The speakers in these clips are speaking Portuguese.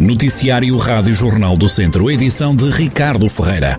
Noticiário Rádio Jornal do Centro, edição de Ricardo Ferreira.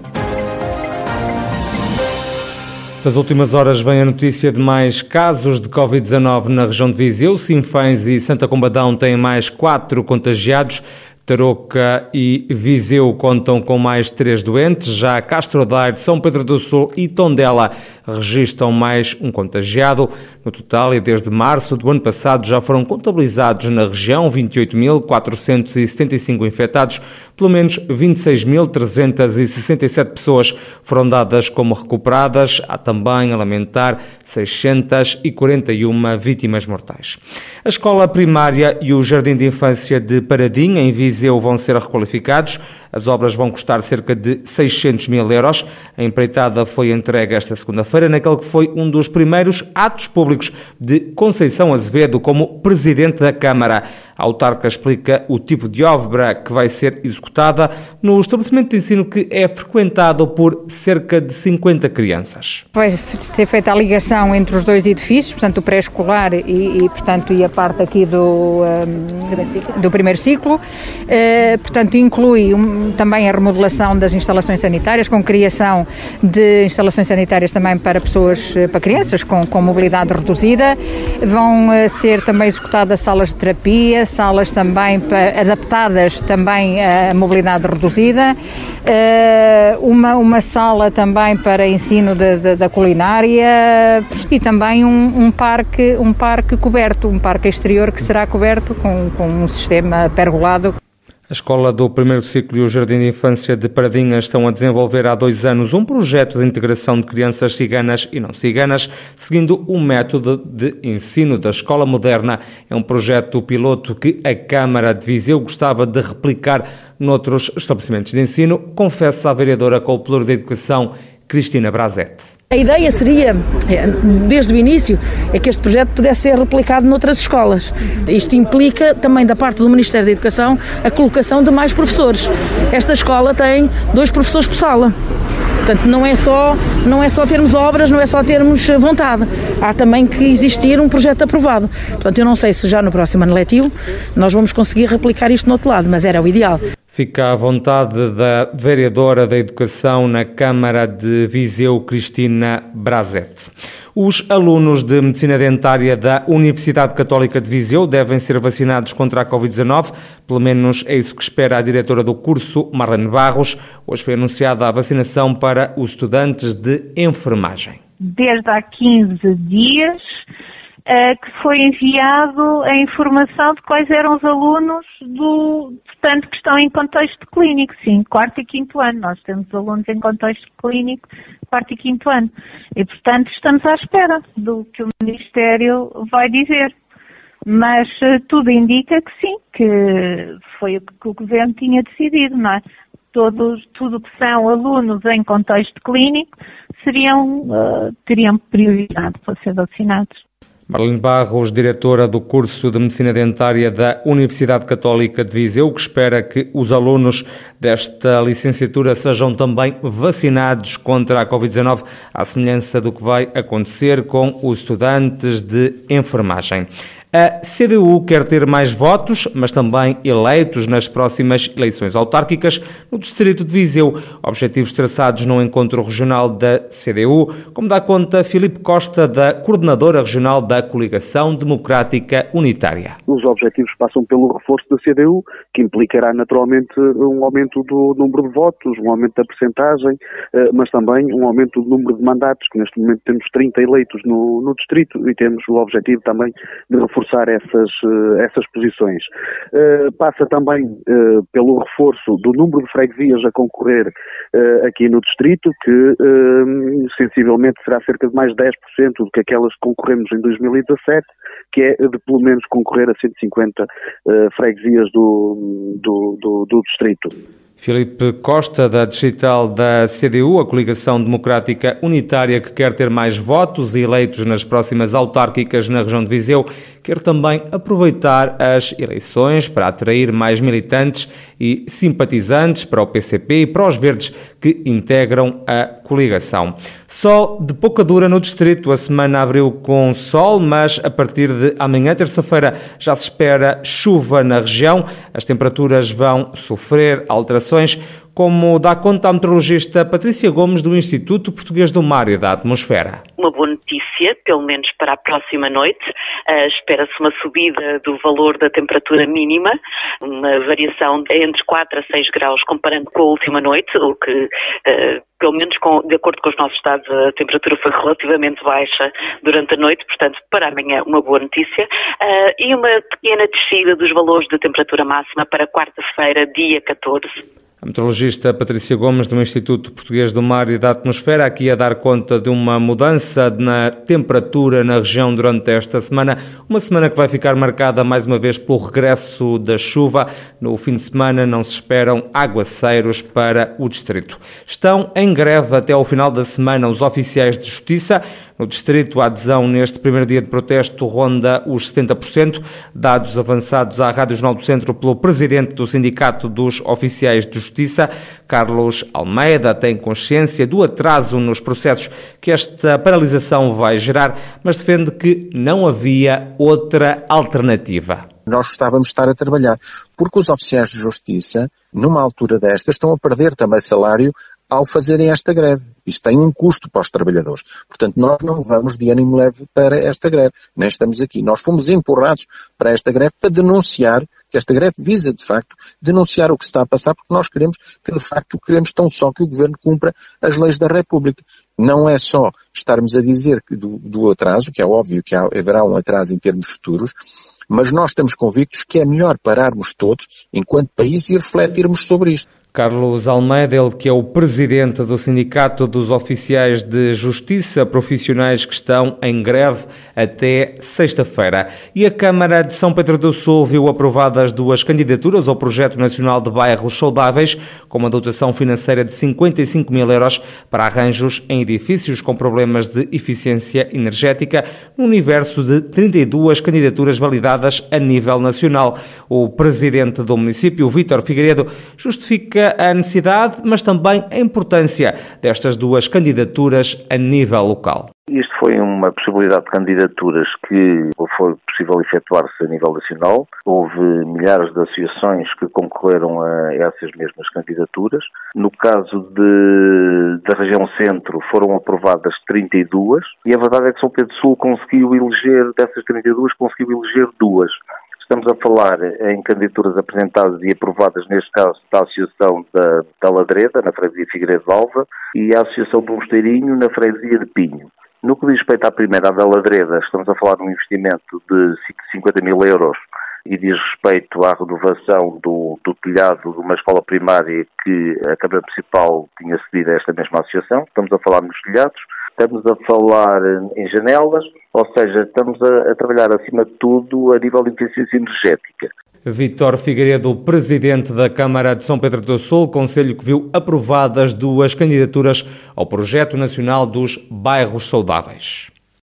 Nas últimas horas vem a notícia de mais casos de Covid-19 na região de Viseu. Sinfãs e Santa Combadão têm mais quatro contagiados. Tarouca e Viseu contam com mais três doentes, já Castro Daire, São Pedro do Sul e Tondela registram mais um contagiado. No total, e desde março do ano passado, já foram contabilizados na região 28.475 infectados, pelo menos 26.367 pessoas foram dadas como recuperadas. Há também a lamentar 641 vítimas mortais. A escola primária e o jardim de infância de Paradinha, em Viseu, vão ser requalificados. As obras vão custar cerca de 600 mil euros. A empreitada foi entregue esta segunda-feira naquele que foi um dos primeiros atos públicos de Conceição Azevedo como Presidente da Câmara. A autarca explica o tipo de obra que vai ser executada no estabelecimento de ensino que é frequentado por cerca de 50 crianças. Vai ser feita a ligação entre os dois edifícios, portanto o pré-escolar e, e, portanto, e a parte aqui do, um, do primeiro ciclo. Uh, portanto, inclui um, também a remodelação das instalações sanitárias, com criação de instalações sanitárias também para pessoas, eh, para crianças com, com mobilidade reduzida. Vão uh, ser também executadas salas de terapia, salas também adaptadas também à mobilidade reduzida, uh, uma, uma sala também para ensino de, de, da culinária e também um, um, parque, um parque coberto, um parque exterior que será coberto com, com um sistema pergolado. A Escola do Primeiro Ciclo e o Jardim de Infância de Paradinhas estão a desenvolver há dois anos um projeto de integração de crianças ciganas e não ciganas, seguindo o método de ensino da escola moderna. É um projeto piloto que a Câmara de Viseu gostava de replicar noutros estabelecimentos de ensino, confessa a vereadora com o Pluro de Educação Cristina Brazete. A ideia seria, é, desde o início, é que este projeto pudesse ser replicado noutras escolas. Isto implica também da parte do Ministério da Educação a colocação de mais professores. Esta escola tem dois professores por sala. Portanto, não é só não é só termos obras, não é só termos vontade. Há também que existir um projeto aprovado. Portanto, eu não sei se já no próximo ano letivo nós vamos conseguir replicar isto no outro lado, mas era o ideal. Fica à vontade da vereadora da Educação na Câmara de Viseu, Cristina Brazete. Os alunos de Medicina Dentária da Universidade Católica de Viseu devem ser vacinados contra a Covid-19, pelo menos é isso que espera a diretora do curso, Marlene Barros. Hoje foi anunciada a vacinação para os estudantes de enfermagem. Desde há 15 dias que foi enviado a informação de quais eram os alunos do, portanto, que estão em contexto clínico, sim, quarto e quinto ano. Nós temos alunos em contexto clínico, quarto e quinto ano. E, portanto, estamos à espera do que o Ministério vai dizer. Mas uh, tudo indica que sim, que foi o que o Governo tinha decidido, não é? Todos, tudo que são alunos em contexto clínico seriam, uh, teriam prioridade para ser vacinados. Marlene Barros, diretora do curso de Medicina Dentária da Universidade Católica de Viseu, que espera que os alunos desta licenciatura sejam também vacinados contra a Covid-19, à semelhança do que vai acontecer com os estudantes de enfermagem. A CDU quer ter mais votos, mas também eleitos nas próximas eleições autárquicas no Distrito de Viseu. Objetivos traçados no encontro regional da CDU, como dá conta Filipe Costa, da coordenadora regional da Coligação Democrática Unitária. Os objetivos passam pelo reforço da CDU, que implicará naturalmente um aumento do número de votos, um aumento da percentagem, eh, mas também um aumento do número de mandatos, que neste momento temos 30 eleitos no, no Distrito e temos o objetivo também de reforçar reforçar essas, eh, essas posições. Uh, passa também uh, pelo reforço do número de freguesias a concorrer aqui no distrito, que sensivelmente será cerca de mais 10% do que aquelas que concorremos em 2017, que é de pelo menos concorrer a 150 freguesias do, do, do, do distrito. Filipe Costa, da Digital da CDU, a coligação democrática unitária que quer ter mais votos e eleitos nas próximas autárquicas na região de Viseu, quer também aproveitar as eleições para atrair mais militantes e simpatizantes para o PCP e para os verdes que integram a coligação. Sol de pouca dura no distrito. A semana abriu com sol, mas a partir de amanhã, terça-feira, já se espera chuva na região. As temperaturas vão sofrer alterações como dá conta a meteorologista Patrícia Gomes do Instituto Português do Mar e da Atmosfera. Uma boa notícia, pelo menos para a próxima noite. Uh, Espera-se uma subida do valor da temperatura mínima, uma variação entre 4 a 6 graus comparando com a última noite, o que uh, pelo menos com, de acordo com os nossos dados, a temperatura foi relativamente baixa durante a noite, portanto, para amanhã uma boa notícia. Uh, e uma pequena descida dos valores de temperatura máxima para quarta-feira, dia 14. A meteorologista Patrícia Gomes, do Instituto Português do Mar e da Atmosfera, aqui a dar conta de uma mudança na temperatura na região durante esta semana. Uma semana que vai ficar marcada mais uma vez pelo regresso da chuva. No fim de semana não se esperam aguaceiros para o distrito. Estão em greve até ao final da semana os oficiais de justiça. No distrito, a adesão neste primeiro dia de protesto ronda os 70%, dados avançados à Rádio Jornal do Centro pelo presidente do Sindicato dos Oficiais de Justiça, Carlos Almeida, tem consciência do atraso nos processos que esta paralisação vai gerar, mas defende que não havia outra alternativa nós gostávamos de estar a trabalhar. Porque os oficiais de justiça, numa altura destas, estão a perder também salário ao fazerem esta greve. Isto tem um custo para os trabalhadores. Portanto, nós não vamos de ânimo leve para esta greve. Nem estamos aqui. Nós fomos empurrados para esta greve para denunciar, que esta greve visa, de facto, denunciar o que se está a passar, porque nós queremos que, de facto, queremos tão só que o Governo cumpra as leis da República. Não é só estarmos a dizer do, do atraso, que é óbvio que haverá um atraso em termos futuros, mas nós estamos convictos que é melhor pararmos todos, enquanto país, e refletirmos sobre isto. Carlos Almeida, ele que é o presidente do Sindicato dos Oficiais de Justiça Profissionais que estão em greve até sexta-feira. E a Câmara de São Pedro do Sul viu aprovadas duas candidaturas ao Projeto Nacional de Bairros Saudáveis, com uma dotação financeira de 55 mil euros para arranjos em edifícios com problemas de eficiência energética, no universo de 32 candidaturas validadas a nível nacional. O presidente do município, Vítor Figueiredo, justifica a necessidade, mas também a importância destas duas candidaturas a nível local. Foi uma possibilidade de candidaturas que foi possível efetuar-se a nível nacional. Houve milhares de associações que concorreram a essas mesmas candidaturas. No caso de, da região centro foram aprovadas 32 e a verdade é que São Pedro Sul conseguiu eleger, dessas 32, conseguiu eleger duas. Estamos a falar em candidaturas apresentadas e aprovadas, neste caso, da Associação da, da Ladreda, na Freguesia Figueiredo de Alva, e a Associação do Mosteirinho, na Freguesia de Pinho. Diz respeito à primeira, a da Ladreda, estamos a falar de um investimento de 50 mil euros e diz respeito à renovação do, do, telhado de uma escola primária que a Câmara Municipal tinha cedido a esta mesma associação. Estamos a falar nos telhados estamos a falar em janelas, ou seja, estamos a, a trabalhar acima de tudo a nível de eficiência energética. Vítor Figueiredo, presidente da Câmara de São Pedro do Sul, conselho que viu aprovadas duas candidaturas ao Projeto Nacional dos Bairros Saudáveis.